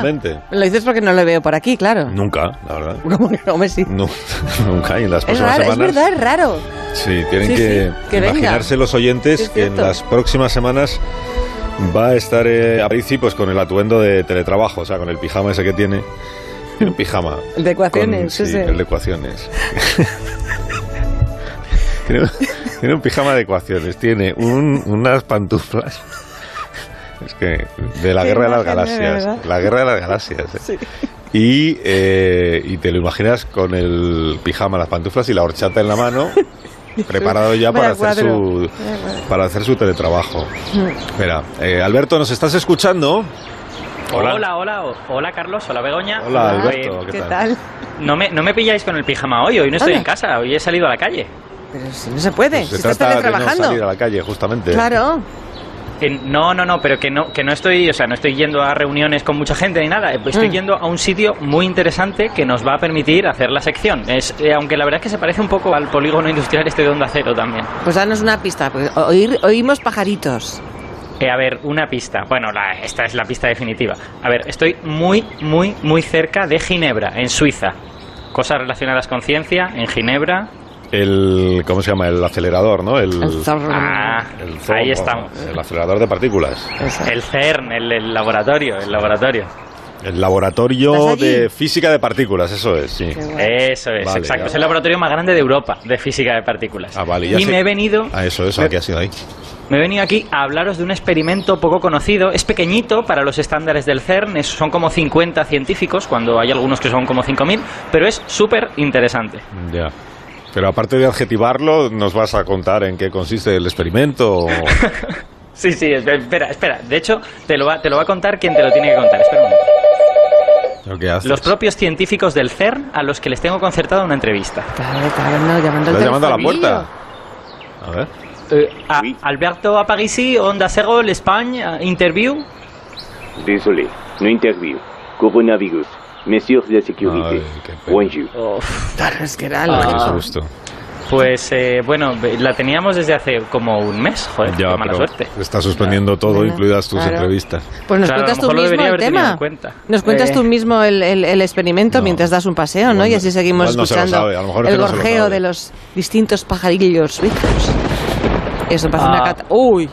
Lo dices porque no lo veo por aquí, claro. Nunca, la verdad. ¿Cómo que no me sí? No, nunca. Y en las Es próximas raro, es semanas. verdad, es raro. Sí, tienen Sí, que, sí, que venga. imaginarse los oyentes es que en las próximas semanas va a estar eh, Aparici pues con el atuendo de teletrabajo, o sea, con el pijama ese que tiene. Tiene un pijama. El de ecuaciones, Con- sí, el de ecuaciones. tiene, un- tiene un pijama de ecuaciones, tiene un- unas pantuflas. Es que de la guerra de las galaxias. La guerra de las galaxias. eh. Sí. Y, eh, y te lo imaginas con el pijama, las pantuflas y la horchata en la mano, preparado ya para hacer, su, para hacer su teletrabajo. Espera, eh, Alberto, ¿nos estás escuchando? Hola, hola, hola, hola, Carlos, hola Begoña. Hola. Alberto, ¿qué, ¿Qué tal? No me, no me pilláis con el pijama hoy, hoy no estoy en casa, hoy he salido a la calle. Pero si no se puede, Pues si se estás trata de no teletrabajando. salir a la calle, justamente. Claro. Que no, no, no, pero que no, que no estoy, o sea, no estoy yendo a reuniones con mucha gente ni nada. Estoy Mm. yendo a un sitio muy interesante que nos va a permitir hacer la sección. Es, eh, aunque la verdad es que se parece un poco al polígono industrial este de Onda Cero también. Pues danos una pista, porque oír- oímos pajaritos. Eh, a ver, una pista. Bueno, la- esta es la pista definitiva. A ver, estoy muy, muy, muy cerca de Ginebra, en Suiza. Cosas relacionadas con ciencia, en Ginebra. El, ¿Cómo se llama? El acelerador, ¿no? El, El zorro. Ah, el zorro, ahí estamos. El acelerador de partículas. El CERN, el, el laboratorio, el laboratorio. El laboratorio de física de partículas, eso es, sí. Qué. Eso es, Vale, exacto. ya. Es el laboratorio más grande de Europa de física de partículas. Ah, vale, ya y sé. me he venido, Ah, eso, eso, aquí ha sido ahí. me he venido aquí a hablaros de un experimento poco conocido. Es pequeñito para los estándares del CERN, es- son como 50 científicos, cuando hay algunos que son como 5.000, pero es súper interesante. Ya. Pero aparte de adjetivarlo, ¿nos vas a contar en qué consiste el experimento? Sí, sí, espera, espera. De hecho, te lo va, te lo va a contar quien te lo tiene que contar. Espera un momento. o qué haces? Los propios científicos del CERN a los que les tengo concertada una entrevista. Claro, llamando al ¿Estás llamando a la puerta? A ver. Eh, a- Oui. Alberto Aparici, Onda Cero, España, interview. Désolé, no interview. Coronavirus. Mesures de pena. Bonjour. Claro, es que era Ah. lógico. Qué. Pues eh, bueno, la teníamos desde hace como un mes, joder, Ya, qué mala pero suerte. está suspendiendo todo, Bueno, incluidas tus claro. entrevistas. Pues nos Claro, cuentas lo tú lo mismo el tema. en cuenta. Nos cuentas Eh, tú mismo el, el- el experimento No. mientras das un paseo, ¿no? Igual Y así seguimos igual no se lo escuchando lo el lo gorjeo sabe. de los distintos pajarillos suizos. Eso parece Ah. una cata. ¡Uy!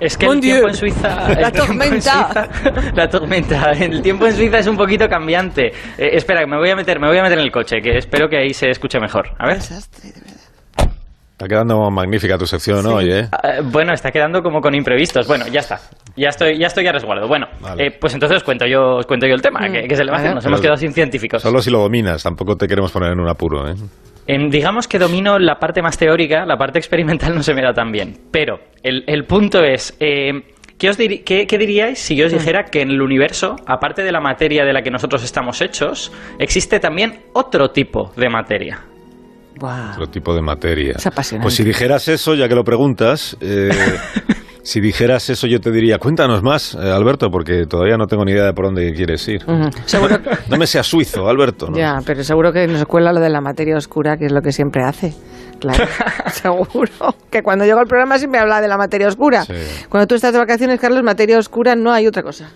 Es que Mon el Dieu. tiempo en Suiza... La en tormenta. Suiza- la tormenta. El tiempo en Suiza es un poquito cambiante. Eh, espera, me voy a meter, me voy a meter en el coche, que espero que ahí se escuche mejor. A ver. Está quedando magnífica tu sección Sí. hoy, ¿eh? Ah, bueno, está quedando como con imprevistos. Bueno, ya está. Ya estoy, ya estoy a resguardo. Bueno, Vale. eh, pues entonces os cuento yo, os cuento yo el tema, Mm. que, que se le va a hacer. Nos hemos quedado sin científicos. Solo si lo dominas, tampoco te queremos poner en un apuro, ¿eh? En- digamos que domino la parte más teórica, la parte experimental no se me da tan bien. Pero el, el punto es, eh, ¿qué, os diri- qué- qué diríais si yo os dijera que en el universo, aparte de la materia de la que nosotros estamos hechos, existe también otro tipo de materia? Guau. Otro tipo de materia. Es apasionante. Pues si dijeras eso, ya que lo preguntas, eh, si dijeras eso yo te diría, cuéntanos más, eh, Alberto, porque todavía no tengo ni idea de por dónde quieres ir. Ujú. Seguro, No me seas suizo, Alberto. ¿no? ya, pero seguro que nos cuela lo de la materia oscura, que es lo que siempre hace. Claro, seguro. Que cuando llego al programa siempre habla de la materia oscura. Sí. Cuando tú estás de vacaciones, Carlos, materia oscura no hay otra cosa.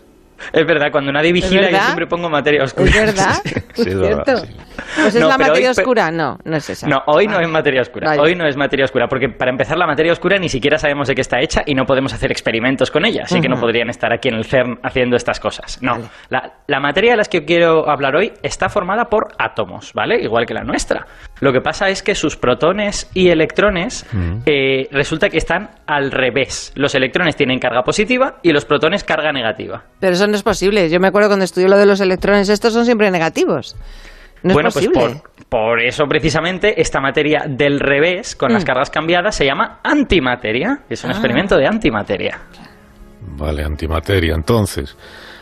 Es verdad, cuando nadie vigila yo siempre pongo materia oscura. ¿Es verdad? Sí, es verdad, ¿Cierto? sí. Pues es No, la materia hoy- oscura. No, no es esa. No, hoy no es materia oscura. Hoy no es materia oscura, porque para empezar la materia oscura ni siquiera sabemos de qué está hecha y no podemos hacer experimentos con ella, así que no podrían estar aquí en el CERN haciendo estas cosas. No, Vale. la, la materia de las que quiero hablar hoy está formada por átomos, ¿vale? Igual que la nuestra. Lo que pasa es que sus protones y electrones eh, resulta que están al revés. Los electrones tienen carga positiva y los protones carga negativa. Pero eso no es posible. Yo me acuerdo cuando estudié lo de los electrones, estos son siempre negativos. No bueno, es posible. pues por, por eso precisamente esta materia del revés, con las Mm. cargas cambiadas, se llama antimateria. Es un Ah. experimento de antimateria. Vale, antimateria. Entonces,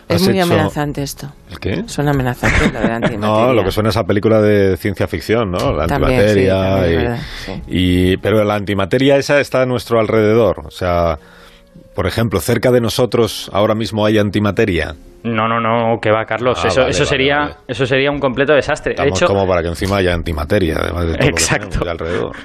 Es muy hecho- amenazante esto. ¿El qué? Suena amenazante lo de la antimateria. No, lo que suena es esa película de ciencia ficción, ¿no? La También, antimateria. sí, también, y, es verdad, sí. y- pero la antimateria esa está a nuestro alrededor. O sea, por ejemplo, cerca de nosotros ahora mismo hay antimateria. No, no, no, que va, Carlos. Ah, eso vale, eso vale, sería vale. eso sería un completo desastre. Estamos de hecho, como para que encima haya antimateria, además de todo Exacto. lo que de alrededor.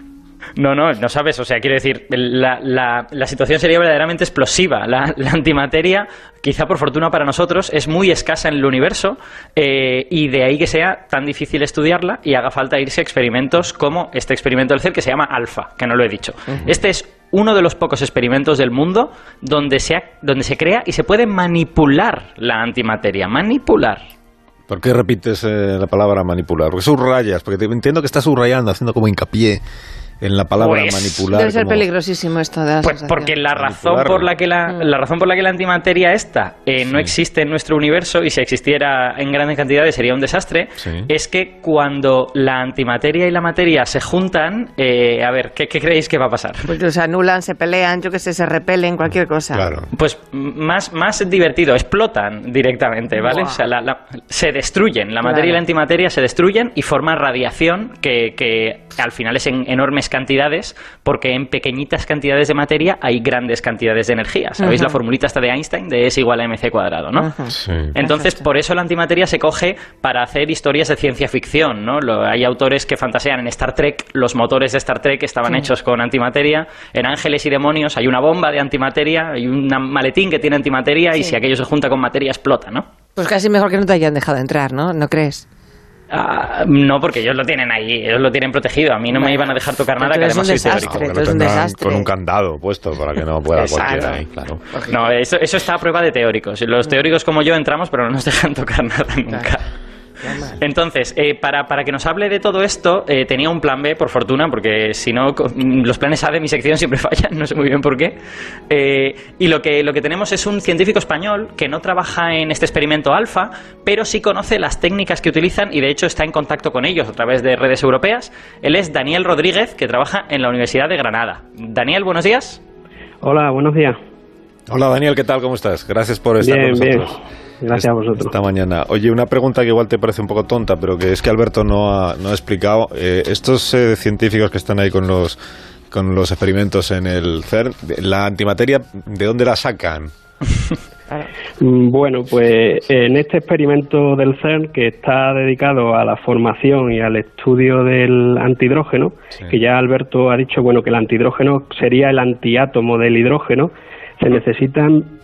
No, no, no sabes. O sea, quiero decir, la, la, la situación sería verdaderamente explosiva. La, la, antimateria, quizá por fortuna para nosotros, es muy escasa en el universo eh, y de ahí que sea tan difícil estudiarla y haga falta irse a experimentos como este experimento del CEL que se llama ALFA, que no lo he dicho. Este es uno de los pocos experimentos del mundo donde se, donde se crea y se puede manipular la antimateria. Manipular. ¿Por qué repites eh, la palabra manipular? Porque subrayas, porque te, entiendo que estás subrayando, haciendo como hincapié en la palabra Pues, manipular. Debe ser como- peligrosísimo esto de la Pues sensación. porque la razón por la que la, la razón por la que la antimateria esta eh, no Sí. existe en nuestro universo y si existiera en grandes cantidades sería un desastre Sí. es que cuando la antimateria y la materia se juntan eh, a ver ¿qué, qué creéis que va a pasar Porque se anulan, se pelean, yo que sé, se repelen, cualquier cosa. Claro. pues más, más divertido, explotan directamente, ¿vale? Buah. O sea, la- la- se destruyen, la Claro. materia y la antimateria se destruyen y forman radiación que, que al final es en enormes cantidades, porque en pequeñitas cantidades de materia hay grandes cantidades de energía. ¿Sabéis la formulita esta de Einstein de S igual a mc cuadrado, no? Sí. Entonces, Perfecto. por eso la antimateria se coge para hacer historias de ciencia ficción, ¿no? Lo- hay autores que fantasean en Star Trek, los motores de Star Trek estaban Sí. hechos con antimateria, en Ángeles y Demonios hay una bomba de antimateria, hay un maletín que tiene antimateria y si aquello se junta con materia explota, ¿no? Pues casi mejor que no te hayan dejado entrar, ¿no? ¿No crees? Ah, no, porque ellos lo tienen ahí, ellos lo tienen protegido, a mí no me iban a dejar tocar nada, que es un además soy desastre. es un desastre. con un candado puesto para que no pueda Exacto. cualquiera ahí, claro. No, eso, eso está a prueba de teóricos. Los teóricos como yo entramos, pero no nos dejan tocar nada nunca. Entonces, eh, para, para que nos hable de todo esto, eh, tenía un plan B, por fortuna, porque si no, los planes A de mi sección siempre fallan, no sé muy bien por qué. Eh, y lo que, lo que tenemos es un científico español que no trabaja en este experimento alfa, pero sí conoce las técnicas que utilizan y de hecho está en contacto con ellos a través de redes europeas. Él es Daniel Rodríguez, que trabaja en la Universidad de Granada. Daniel, buenos días. Hola, buenos días. Hola Daniel, ¿qué tal? ¿Cómo estás? Gracias por estar Bien, con bien. Gracias a vosotros. Esta mañana. Oye, una pregunta que igual te parece un poco tonta, pero que es que Alberto no ha, no ha explicado. Eh, estos eh, científicos que están ahí con los, con los experimentos en el CERN, la antimateria, ¿de dónde la sacan? Bueno, pues en este experimento del CERN que está dedicado a la formación y al estudio del antihidrógeno, Sí. que ya Alberto ha dicho, bueno, que el antihidrógeno sería el antiátomo del hidrógeno, se necesitan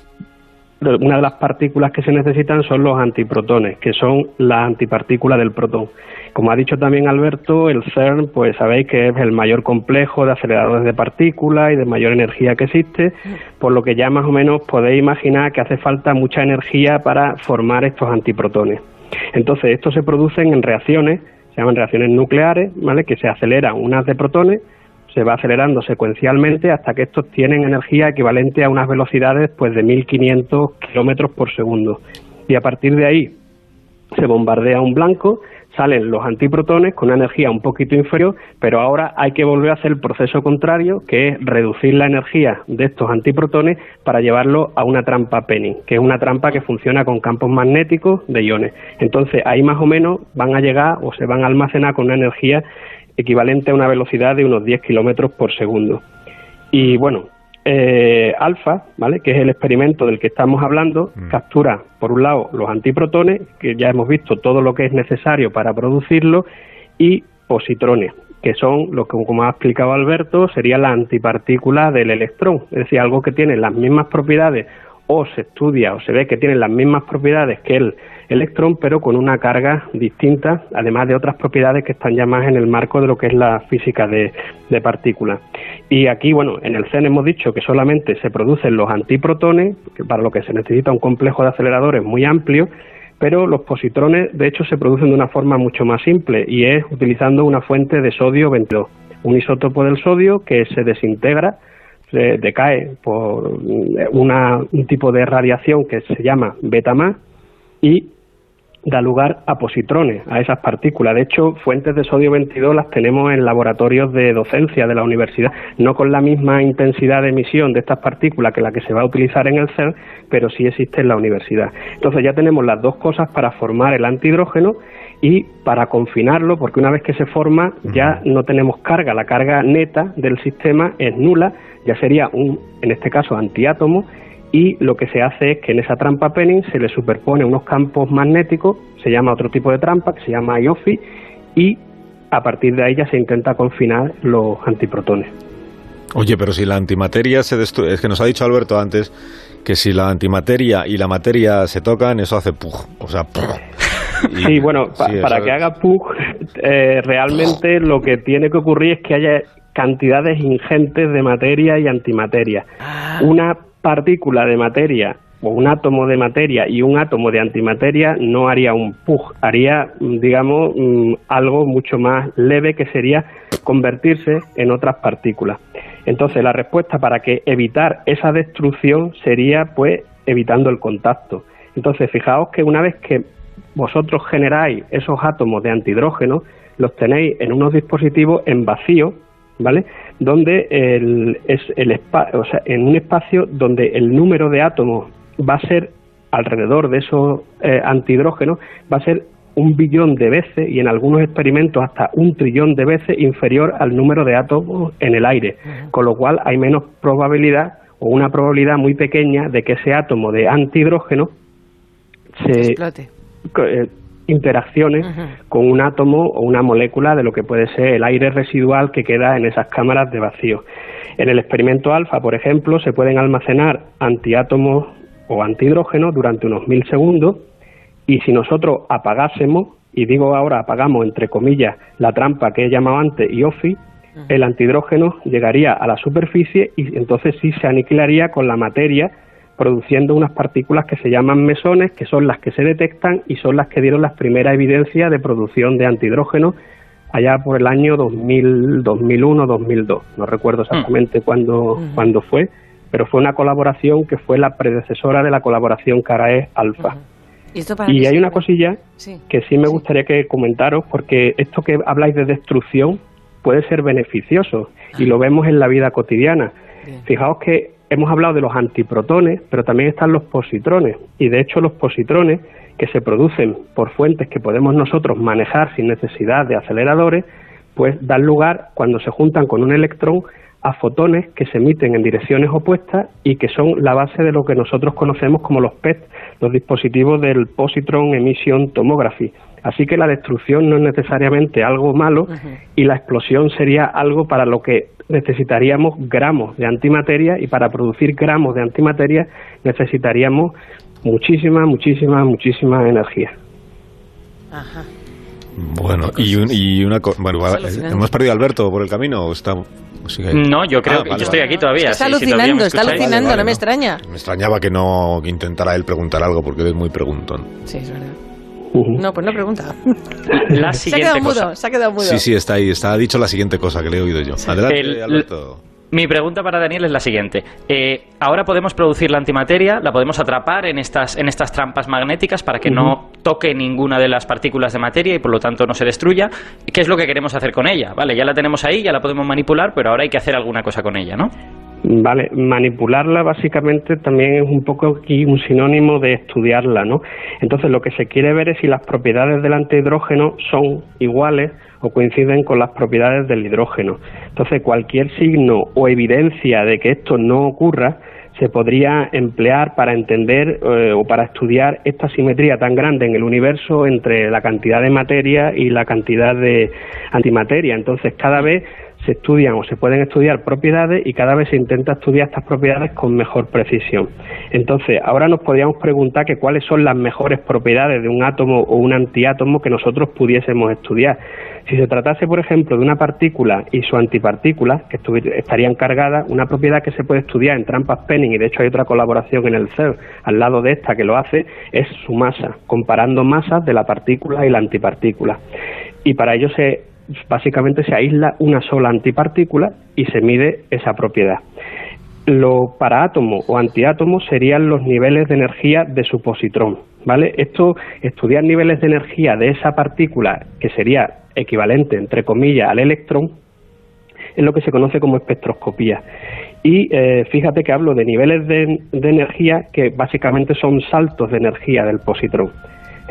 una de las partículas que se necesitan son los antiprotones, que son las antipartículas del protón. Como ha dicho también Alberto, el CERN, pues sabéis que es el mayor complejo de aceleradores de partículas y de mayor energía que existe, por lo que ya más o menos podéis imaginar que hace falta mucha energía para formar estos antiprotones. Entonces, estos se producen en reacciones, se llaman reacciones nucleares, ¿vale? Que se aceleran unas de protones se va acelerando secuencialmente hasta que estos tienen energía equivalente a unas velocidades pues de 1500 kilómetros por segundo. Y a partir de ahí se bombardea un blanco, salen los antiprotones con una energía un poquito inferior, pero ahora hay que volver a hacer el proceso contrario, que es reducir la energía de estos antiprotones para llevarlo a una trampa Penning, que es una trampa que funciona con campos magnéticos de iones. Entonces ahí más o menos van a llegar o se van a almacenar con una energía equivalente a una velocidad de unos 10 kilómetros por segundo. Y bueno, eh, alfa, ¿vale? que es el experimento del que estamos hablando, Mm. captura, por un lado, los antiprotones, que ya hemos visto todo lo que es necesario para producirlo, y positrones, que son lo que, como ha explicado Alberto, sería la antipartícula del electrón, es decir, algo que tiene las mismas propiedades o se estudia o se ve que tiene las mismas propiedades que el electrón, pero con una carga distinta, además de otras propiedades que están ya más en el marco de lo que es la física de, partículas. Y aquí, bueno, en el CERN hemos dicho que solamente se producen los antiprotones, que para lo que se necesita un complejo de aceleradores muy amplio, pero los positrones, de hecho, se producen de una forma mucho más simple y es utilizando una fuente de sodio 22, un isótopo del sodio que se desintegra se decae por una, un tipo de radiación que se llama beta más y da lugar a positrones, a esas partículas. De hecho, fuentes de sodio 22 las tenemos en laboratorios de docencia de la universidad, no con la misma intensidad de emisión de estas partículas que la que se va a utilizar en el CERN, pero sí existe en la universidad. Entonces ya tenemos las dos cosas para formar el antihidrógeno y para confinarlo, porque una vez que se forma ya no tenemos carga, la carga neta del sistema es nula, ya sería un, en este caso, antiátomo, y lo que se hace es que en esa trampa Penning se le superpone unos campos magnéticos, se llama otro tipo de trampa, que se llama IOFI, y a partir de ahí ya se intenta confinar los antiprotones. Oye, pero si la antimateria se destruye, es que nos ha dicho Alberto antes que si la antimateria y la materia se tocan, eso hace pug, o sea, pug. sí, bueno, para que haga pug, eh, realmente lo que tiene que ocurrir es que haya cantidades ingentes de materia y antimateria. Ah. Una partícula de materia o un átomo de materia y un átomo de antimateria no haría un pug, haría, digamos, mm, algo mucho más leve que sería convertirse en otras partículas. Entonces, la respuesta para que evitar esa destrucción sería, pues, evitando el contacto. Entonces, fijaos que una vez que vosotros generáis esos átomos de antihidrógeno, los tenéis en unos dispositivos en vacío, ¿vale? Donde el, es el o sea, en un espacio donde el número de átomos va a ser alrededor de esos eh, antihidrógenos, va a ser un billón de veces y en algunos experimentos hasta un trillón de veces inferior al número de átomos en el aire, con lo cual hay menos probabilidad o una probabilidad muy pequeña de que ese átomo de antihidrógeno se eh, interaccione con un átomo o una molécula de lo que puede ser el aire residual que queda en esas cámaras de vacío. En el experimento alfa, por ejemplo, se pueden almacenar antiátomos o antihidrógeno durante unos mil segundos y si nosotros apagásemos, y digo ahora apagamos entre comillas la trampa que he llamado antes IOFI, el antihidrógeno llegaría a la superficie y entonces sí se aniquilaría con la materia produciendo unas partículas que se llaman mesones, que son las que se detectan y son las que dieron las primeras evidencias de producción de antihidrógeno allá por el año 2000, 2001, 2002. No recuerdo exactamente cuándo, cuándo fue, pero fue una colaboración que fue la predecesora de la colaboración CARAE Alfa. ¿Y, hay una cosilla que sí me gustaría que comentaros, porque esto que habláis de destrucción puede ser beneficioso y lo vemos en la vida cotidiana. Fijaos que hemos hablado de los antiprotones, pero también están los positrones. Y de hecho los positrones que se producen por fuentes que podemos nosotros manejar sin necesidad de aceleradores, pues dan lugar, cuando se juntan con un electrón, a fotones que se emiten en direcciones opuestas y que son la base de lo que nosotros conocemos como los PET, los dispositivos del Positron Emission Tomography. Así que la destrucción no es necesariamente algo malo y la explosión sería algo para lo que necesitaríamos gramos de antimateria y para producir gramos de antimateria necesitaríamos muchísima, muchísima, muchísima energía. Bueno, y, y una bueno, ¿hemos perdido a Alberto por el camino o está, no, yo creo ah, que yo estoy aquí todavía. Está alucinando, está alucinando, no me extraña. Me extrañaba que no intentara él preguntar algo porque es muy preguntón. Sí, es verdad. No, pues no pregunta. La siguiente se ha quedado mudo, se ha quedado mudo. Sí, sí, está ahí. Está dicho la siguiente cosa que le he oído yo. Adelante, Alberto. Mi pregunta para Daniel es la siguiente. Eh, ahora podemos producir la antimateria, la podemos atrapar en estas, en estas trampas magnéticas para que no toque ninguna de las partículas de materia y por lo tanto no se destruya. ¿Qué es lo que queremos hacer con ella? Vale, ya la tenemos ahí, ya la podemos manipular, pero ahora hay que hacer alguna cosa con ella, ¿no? Vale, manipularla básicamente también es un poco aquí un sinónimo de estudiarla, ¿no? Entonces lo que se quiere ver es si las propiedades del antihidrógeno son iguales o coinciden con las propiedades del hidrógeno. Entonces, cualquier signo o evidencia de que esto no ocurra se podría emplear para entender eh, o para estudiar esta simetría tan grande en el universo entre la cantidad de materia y la cantidad de antimateria. Entonces, cada vez se estudian o se pueden estudiar propiedades y cada vez se intenta estudiar estas propiedades con mejor precisión. Entonces, ahora nos podríamos preguntar que cuáles son las mejores propiedades de un átomo o un antiátomo que nosotros pudiésemos estudiar. Si se tratase, por ejemplo, de una partícula y su antipartícula, que estarían cargadas, una propiedad que se puede estudiar en trampas Penning, y de hecho hay otra colaboración en el CERN al lado de esta que lo hace, es su masa, comparando masas de la partícula y la antipartícula. Y para ello se básicamente se aísla una sola antipartícula y se mide esa propiedad. Lo para átomo o antiátomo serían los niveles de energía de su positrón. ¿vale? Esto, estudiar niveles de energía de esa partícula, que sería equivalente, entre comillas, al electrón, es lo que se conoce como espectroscopía. Y eh, fíjate que hablo de niveles de, energía que básicamente son saltos de energía del positrón.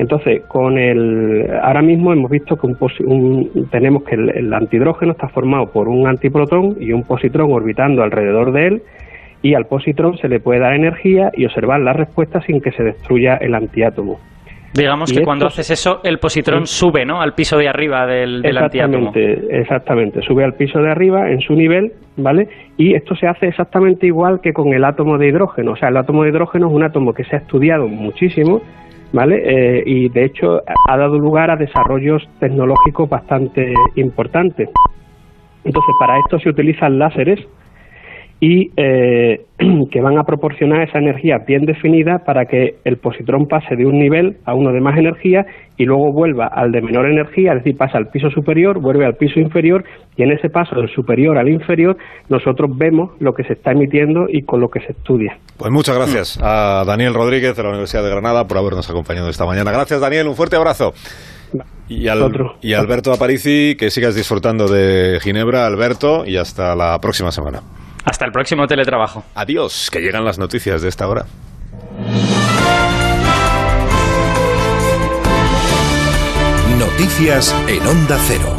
Entonces, con el, ahora mismo hemos visto que un, tenemos que el, antihidrógeno está formado por un antiprotón y un positrón orbitando alrededor de él, y al positrón se le puede dar energía y observar la respuesta sin que se destruya el antiátomo. Digamos Y que cuando haces eso, el positrón sube, ¿no? Al piso de arriba del, del antiátomo. Exactamente, exactamente. Sube al piso de arriba en su nivel, ¿vale? Y esto se hace exactamente igual que con el átomo de hidrógeno. O sea, el átomo de hidrógeno es un átomo que se ha estudiado muchísimo, ¿vale? Eh, y de hecho ha dado lugar a desarrollos tecnológicos bastante importantes. Entonces, para esto se utilizan láseres y eh, que van a proporcionar esa energía bien definida para que el positrón pase de un nivel a uno de más energía y luego vuelva al de menor energía, es decir, pasa al piso superior, vuelve al piso inferior y en ese paso del superior al inferior nosotros vemos lo que se está emitiendo y con lo que se estudia. Pues muchas gracias a Daniel Rodríguez de la Universidad de Granada por habernos acompañado esta mañana. Gracias, Daniel. Un fuerte abrazo. Y, al- y Alberto Aparici, que sigas disfrutando de Ginebra, Alberto, y hasta la próxima semana. Hasta el próximo teletrabajo. Adiós, que llegan las noticias de esta hora. Noticias en Onda Cero.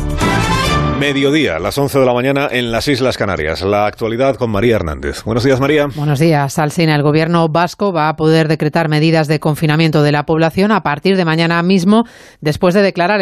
Mediodía, las 11 de la mañana en las Islas Canarias. La actualidad con María Hernández. Buenos días, María. Buenos días, Alsina. El gobierno vasco va a poder decretar medidas de confinamiento de la población a partir de mañana mismo, después de declarar